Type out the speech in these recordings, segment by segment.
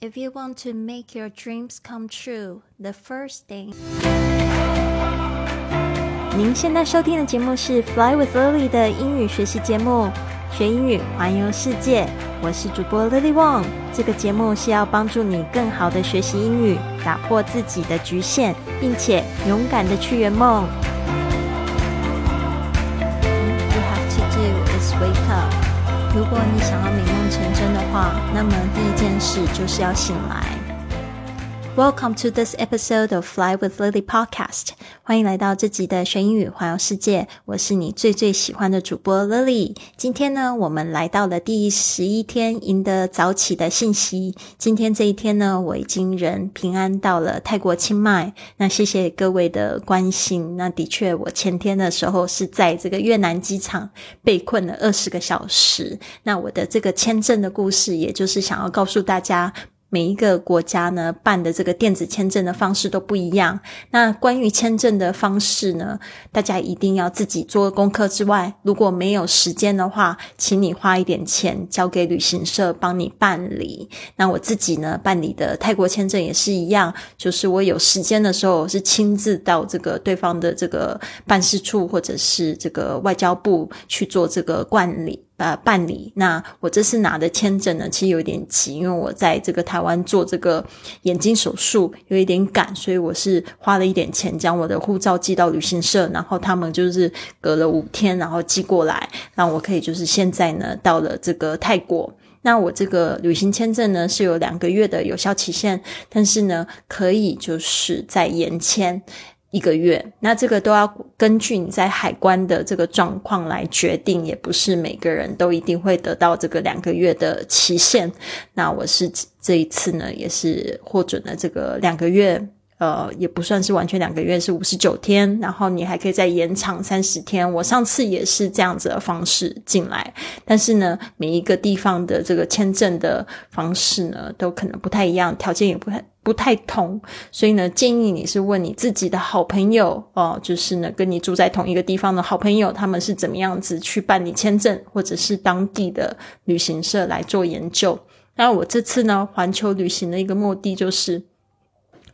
If you want to make your dreams come true, the first thing。您现在收听的节目是《Fly with Lily》的英语学习节目，学英语环游世界。我是主播 Lily Wong。这个节目是要帮助你更好的学习英语，打破自己的局限，并且勇敢的去圆梦。如果你想要美梦成真的话，那么第一件事就是要醒来。Welcome to this episode of Fly with Lily podcast。欢迎来到这集的学英语环游世界。我是你最最喜欢的主播 Lily。今天呢，我们来到了第十一天，赢得早起的信息。今天这一天呢，我已经人平安到了泰国清迈。那谢谢各位的关心。那的确，我前天的时候是在这个越南机场被困了二十个小时。那我的这个签证的故事，也就是想要告诉大家。每一个国家呢办的这个电子签证的方式都不一样。那关于签证的方式呢，大家一定要自己做功课之外，如果没有时间的话，请你花一点钱交给旅行社帮你办理。那我自己呢办理的泰国签证也是一样，就是我有时间的时候是亲自到这个对方的这个办事处或者是这个外交部去做这个管理。呃，办理。那我这次拿的签证呢，其实有点急，因为我在这个台湾做这个眼睛手术，有一点赶，所以我是花了一点钱将我的护照寄到旅行社，然后他们就是隔了五天，然后寄过来，让我可以就是现在呢到了这个泰国。那我这个旅行签证呢是有两个月的有效期限，但是呢可以就是在延签。一个月，那这个都要根据你在海关的这个状况来决定，也不是每个人都一定会得到这个两个月的期限。那我是这一次呢，也是获准了这个两个月。呃，也不算是完全两个月，是五十九天，然后你还可以再延长三十天。我上次也是这样子的方式进来，但是呢，每一个地方的这个签证的方式呢，都可能不太一样，条件也不太不太同，所以呢，建议你是问你自己的好朋友哦，就是呢，跟你住在同一个地方的好朋友，他们是怎么样子去办理签证，或者是当地的旅行社来做研究。那我这次呢，环球旅行的一个目的就是。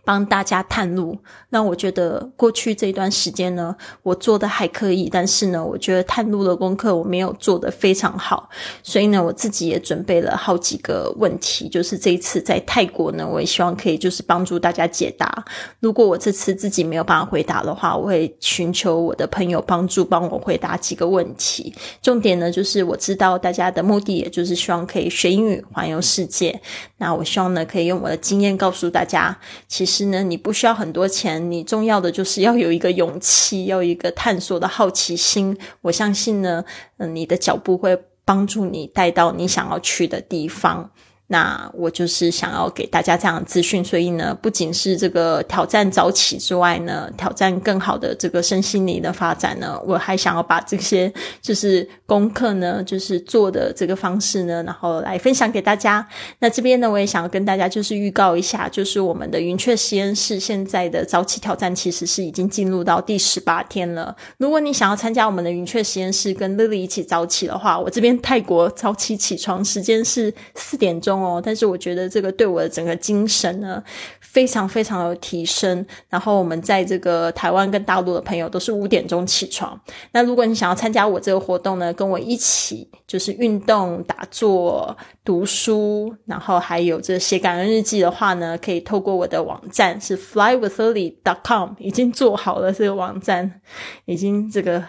帮大家探路，那我觉得过去这段时间呢，我做的还可以，但是呢，我觉得探路的功课我没有做的非常好，所以呢，我自己也准备了好几个问题，就是这一次在泰国呢，我也希望可以就是帮助大家解答。如果我这次自己没有办法回答的话，我会寻求我的朋友帮助帮我回答几个问题。重点呢，就是我知道大家的目的，也就是希望可以学英语环游世界。那我希望呢，可以用我的经验告诉大家，其实。是呢，你不需要很多钱，你重要的就是要有一个勇气，要一个探索的好奇心。我相信呢，嗯，你的脚步会帮助你带到你想要去的地方。那我就是想要给大家这样的资讯，所以呢，不仅是这个挑战早起之外呢，挑战更好的这个身心灵的发展呢，我还想要把这些就是功课呢，就是做的这个方式呢，然后来分享给大家。那这边呢，我也想要跟大家就是预告一下，就是我们的云雀实验室现在的早起挑战其实是已经进入到第十八天了。如果你想要参加我们的云雀实验室，跟 Lily 一起早起的话，我这边泰国早起起床时间是四点钟。哦，但是我觉得这个对我的整个精神呢，非常非常有提升。然后我们在这个台湾跟大陆的朋友都是五点钟起床。那如果你想要参加我这个活动呢，跟我一起就是运动、打坐、读书，然后还有这写感恩日记的话呢，可以透过我的网站是 flywithlily.com，已经做好了这个网站，已经这个。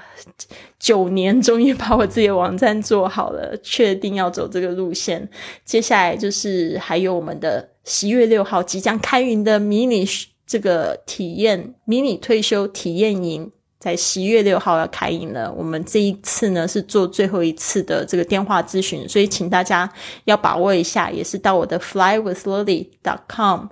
九年终于把我自己的网站做好了，确定要走这个路线。接下来就是还有我们的十一月六号即将开营的迷你这个体验迷你退休体验营，在十一月六号要开营了。我们这一次呢是做最后一次的这个电话咨询，所以请大家要把握一下，也是到我的 flywithlily.com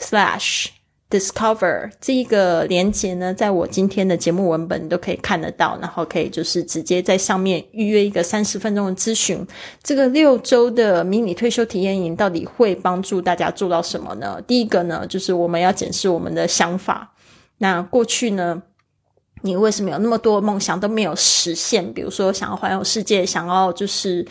slash。Discover 这一个连接呢，在我今天的节目文本都可以看得到，然后可以就是直接在上面预约一个三十分钟的咨询。这个六周的迷你退休体验营到底会帮助大家做到什么呢？第一个呢，就是我们要检视我们的想法。那过去呢，你为什么有那么多梦想都没有实现？比如说想要环游世界，想要就是。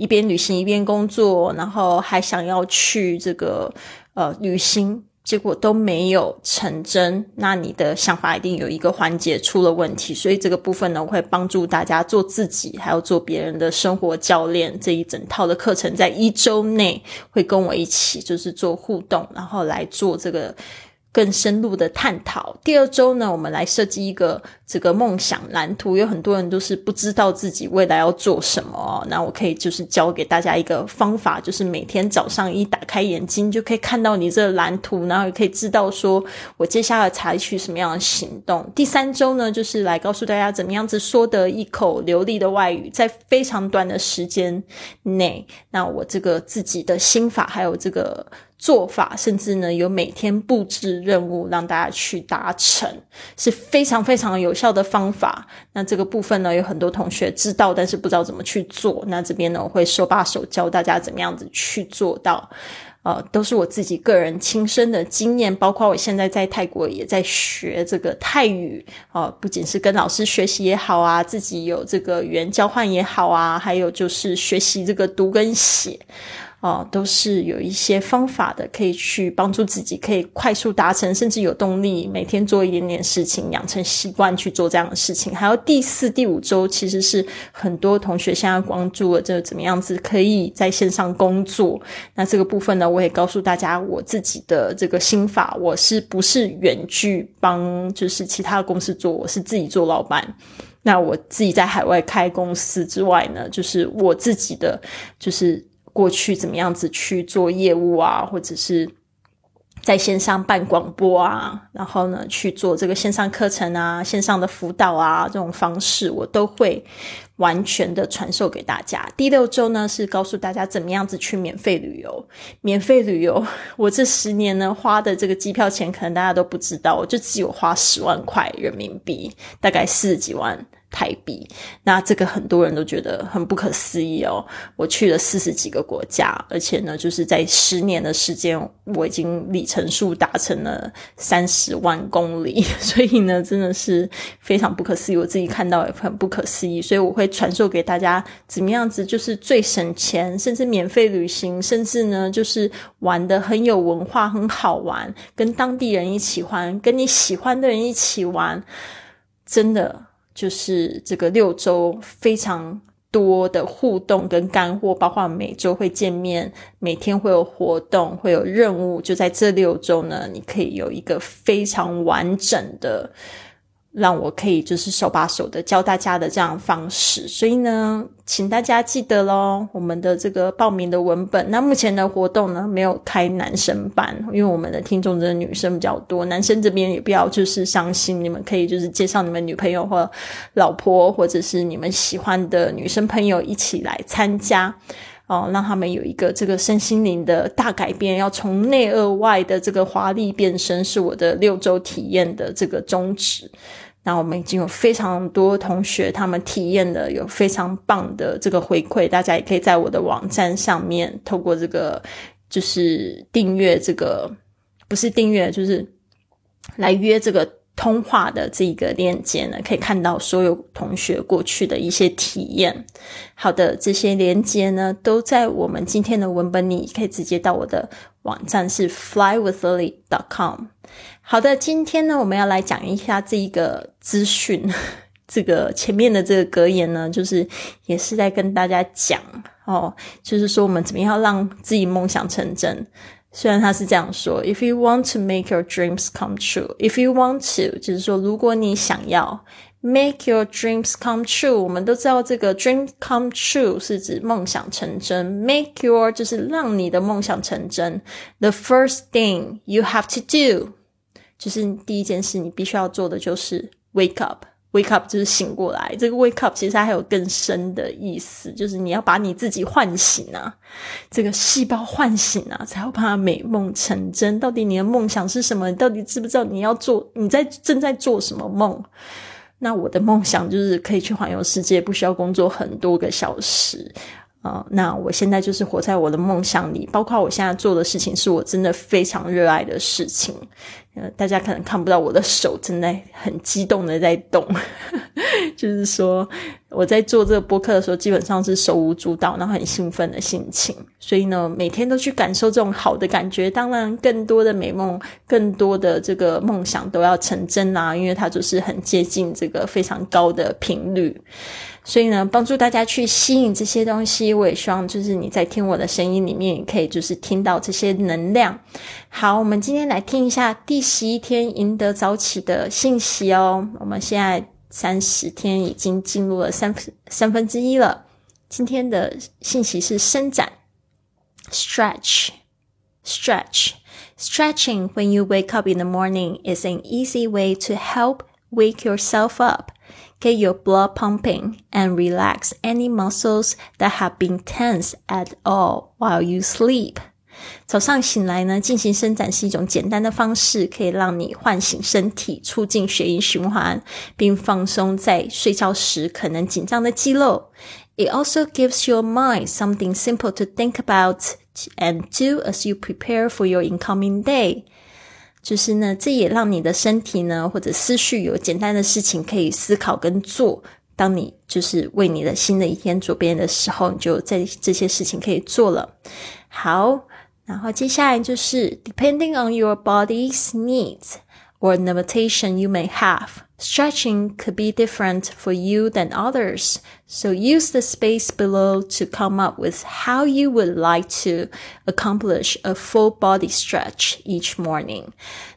一边旅行一边工作，然后还想要去这个呃旅行。结果都没有成真，那你的想法一定有一个环节出了问题，所以这个部分呢，我会帮助大家做自己，还要做别人的生活教练这一整套的课程，在一周内会跟我一起就是做互动，然后来做这个。更深入的探讨。第二周呢，我们来设计一个这个梦想蓝图。有很多人都是不知道自己未来要做什么，那我可以就是教给大家一个方法，就是每天早上一打开眼睛，就可以看到你这个蓝图，然后也可以知道说我接下来采取什么样的行动。第三周呢，就是来告诉大家怎么样子说得一口流利的外语，在非常短的时间内，那我这个自己的心法还有这个。做法，甚至呢有每天布置任务让大家去达成，是非常非常有效的方法。那这个部分呢，有很多同学知道，但是不知道怎么去做。那这边呢，我会手把手教大家怎么样子去做到。呃，都是我自己个人亲身的经验，包括我现在在泰国也在学这个泰语。呃，不仅是跟老师学习也好啊，自己有这个语言交换也好啊，还有就是学习这个读跟写。哦，都是有一些方法的，可以去帮助自己，可以快速达成，甚至有动力，每天做一点点事情，养成习惯去做这样的事情。还有第四、第五周，其实是很多同学现在关注了，这怎么样子可以在线上工作。那这个部分呢，我也告诉大家我自己的这个心法，我是不是远距帮，就是其他公司做，我是自己做老板。那我自己在海外开公司之外呢，就是我自己的，就是。过去怎么样子去做业务啊，或者是在线上办广播啊，然后呢去做这个线上课程啊、线上的辅导啊，这种方式我都会完全的传授给大家。第六周呢是告诉大家怎么样子去免费旅游。免费旅游，我这十年呢花的这个机票钱，可能大家都不知道，我就只有花十万块人民币，大概四十几万。台币，那这个很多人都觉得很不可思议哦。我去了四十几个国家，而且呢，就是在十年的时间，我已经里程数达成了三十万公里，所以呢，真的是非常不可思议。我自己看到也很不可思议，所以我会传授给大家怎么样子，就是最省钱，甚至免费旅行，甚至呢，就是玩的很有文化、很好玩，跟当地人一起玩，跟你喜欢的人一起玩，真的。就是这个六周非常多的互动跟干货，包括每周会见面，每天会有活动，会有任务。就在这六周呢，你可以有一个非常完整的。让我可以就是手把手的教大家的这样方式，所以呢，请大家记得喽，我们的这个报名的文本。那目前的活动呢，没有开男生班，因为我们的听众的女生比较多，男生这边也不要就是伤心，你们可以就是介绍你们女朋友或老婆，或者是你们喜欢的女生朋友一起来参加哦，让他们有一个这个身心灵的大改变，要从内而外的这个华丽变身，是我的六周体验的这个宗旨。那我们已经有非常多同学，他们体验的有非常棒的这个回馈，大家也可以在我的网站上面透过这个就是订阅这个不是订阅，就是来约这个。通话的这个链接呢，可以看到所有同学过去的一些体验。好的，这些连接呢，都在我们今天的文本里，可以直接到我的网站是 flywithlily.com。好的，今天呢，我们要来讲一下这一个资讯。这个前面的这个格言呢，就是也是在跟大家讲哦，就是说我们怎么样让自己梦想成真。虽然他是这样说，If you want to make your dreams come true，If you want to，就是说，如果你想要 make your dreams come true，我们都知道这个 dream come true 是指梦想成真，make your 就是让你的梦想成真。The first thing you have to do，就是第一件事你必须要做的就是 wake up。 Wake up 就是醒过来，这个 wake up 其实还有更深的意思，就是你要把你自己唤醒啊，这个细胞唤醒啊，才会把美梦成真。到底你的梦想是什么？你到底知不知道你要做？你在正在做什么梦？那我的梦想就是可以去环游世界，不需要工作很多个小时。啊，那我现在就是活在我的梦想里，包括我现在做的事情是我真的非常热爱的事情。呃，大家可能看不到我的手正在很激动的在动，就是说我在做这个播客的时候，基本上是手舞足蹈，然后很兴奋的心情。所以呢，每天都去感受这种好的感觉。当然，更多的美梦，更多的这个梦想都要成真啦，因为它就是很接近这个非常高的频率。所以呢，帮助大家去吸引这些东西，我也希望就是你在听我的声音里面，也可以就是听到这些能量。好，我们今天来听一下第十一天赢得早起的信息哦。我们现在三十天已经进入了三三分之一了。今天的信息是伸展，stretch，stretch，stretching when you wake up in the morning is an easy way to help wake yourself up. get your blood pumping and relax any muscles that have been tense at all while you sleep. 早上醒来呢，进行伸展是一种简单的方式，可以让你唤醒身体，促进血液循环，并放松在睡觉时可能紧张的肌肉。It also gives your mind something simple to think about and do as you prepare for your incoming day. 就是呢，这也让你的身体呢，或者思绪有简单的事情可以思考跟做。当你就是为你的新的一天做编的时候，你就在这些事情可以做了。好，然后接下来就是 depending on your body's needs or limitation you may have. Stretching could be different for you than others, so use the space below to come up with how you would like to accomplish a full body stretch each morning.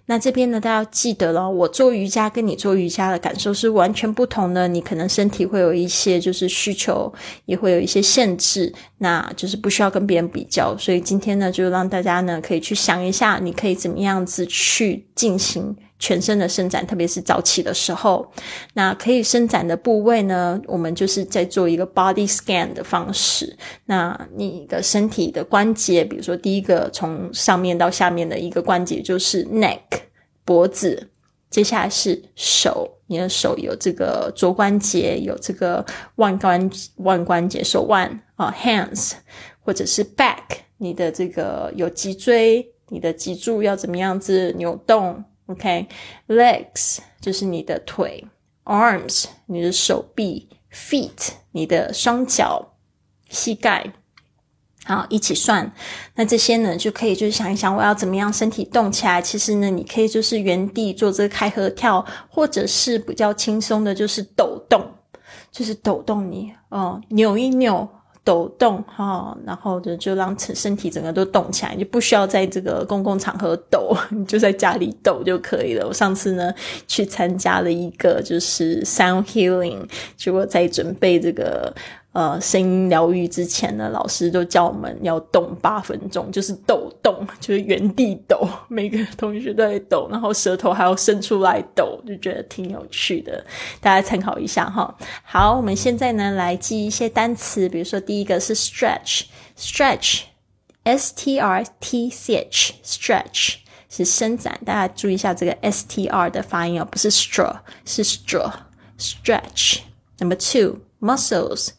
那这边呢，大家要记得了，我做瑜伽跟你做瑜伽的感受是完全不同的。你可能身体会有一些就是需求，也会有一些限制，那就是不需要跟别人比较。所以今天呢，就让大家呢可以去想一下，你可以怎么样子去进行。 全身的伸展，特别是早起的时候，那可以伸展的部位呢？我们就是在做一个 body scan 的方式。那你的身体的关节，比如说第一个从上面到下面的一个关节就是 neck 脖子，接下来是手，你的手有这个肘关节，有这个腕关腕关节手腕啊 hands，或者是 back，你的这个有脊椎，你的脊柱要怎么样子扭动？OK，legs 就是你的腿，arms 你的手臂，feet 你的双脚、膝盖。好，一起算。那这些呢，就可以就是想一想，我要怎么样身体动起来？其实呢，你可以就是原地做这个开合跳，或者是比较轻松的，就是抖动，就是抖动你哦，扭一扭。抖动哈，然后就就让身身体整个都动起来，就不需要在这个公共场合抖，你就在家里抖就可以了。我上次呢去参加了一个就是 sound healing，结果在准备这个。呃，声音疗愈之前呢，老师就教我们要动八分钟，就是抖动，就是原地抖，每个同学都在抖，然后舌头还要伸出来抖，就觉得挺有趣的，大家参考一下哈。好，我们现在呢来记一些单词，比如说第一个是 stretch，stretch，s t r t c h，stretch 是伸展，大家注意一下这个 s t r 的发音哦，不是 straw，是 straw，stretch。Number two。muscles,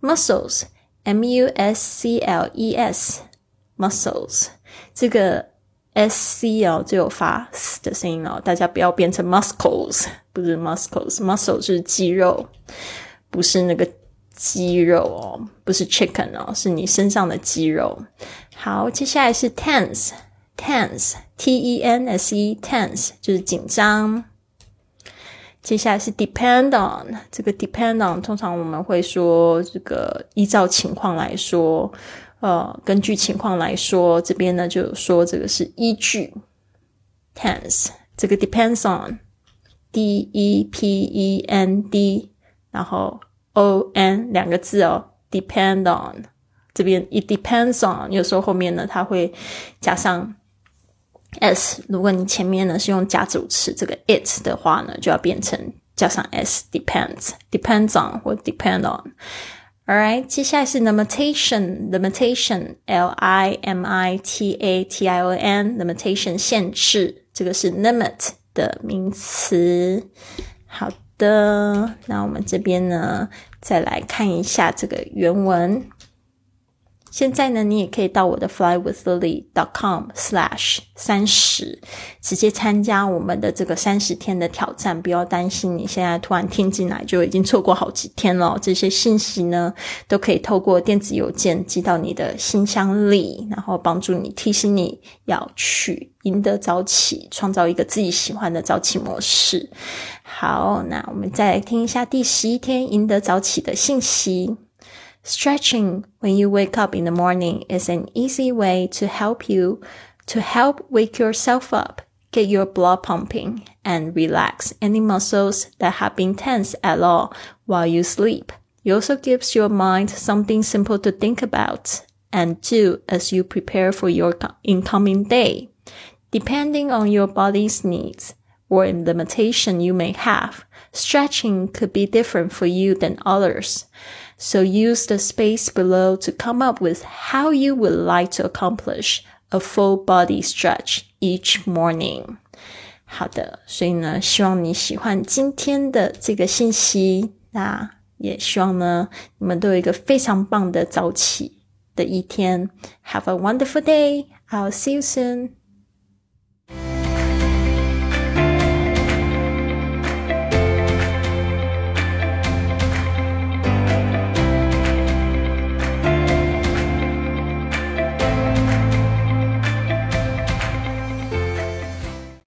muscles, m u s c l e s, muscles。这个 s c 哦，就有发 s 的声音哦，大家不要变成 muscles，不是 muscles，muscle 是肌肉，不是那个肌肉哦，不是 chicken 哦，是你身上的肌肉。好，接下来是 tense，tense，t e n s e，tense 就是紧张。 接下来是 depend on，这个 depend on 通常我们会说这个依照情况来说，呃，根据情况来说，这边呢就说这个是依据 tense，这个 depends on，d e p e n d，然后 o n 两个字哦，depend on，这边 it depends on，有时候后面呢它会加上。s，如果你前面呢是用加主词这个 it 的话呢，就要变成加上 s，depends，depends on 或 depend on。Alright，接下来是 limitation，limitation，l i m i t a t i o n，limitation 限制，这个是 limit 的名词。好的，那我们这边呢，再来看一下这个原文。现在呢，你也可以到我的 flywithlily.com/slash 三十，直接参加我们的这个三十天的挑战。不要担心，你现在突然听进来就已经错过好几天了。这些信息呢，都可以透过电子邮件寄到你的信箱里，然后帮助你提醒你要去赢得早起，创造一个自己喜欢的早起模式。好，那我们再来听一下第十一天赢得早起的信息。Stretching when you wake up in the morning is an easy way to help you to help wake yourself up, get your blood pumping, and relax any muscles that have been tense at all while you sleep. It also gives your mind something simple to think about and do as you prepare for your incoming day. Depending on your body's needs or limitation you may have, stretching could be different for you than others. So use the space below to come up with how you would like to accomplish a full body stretch each morning. 好的，所以呢，希望你喜欢今天的这个信息。那也希望呢，你们都有一个非常棒的早起的一天。Have a wonderful day. I'll see you soon.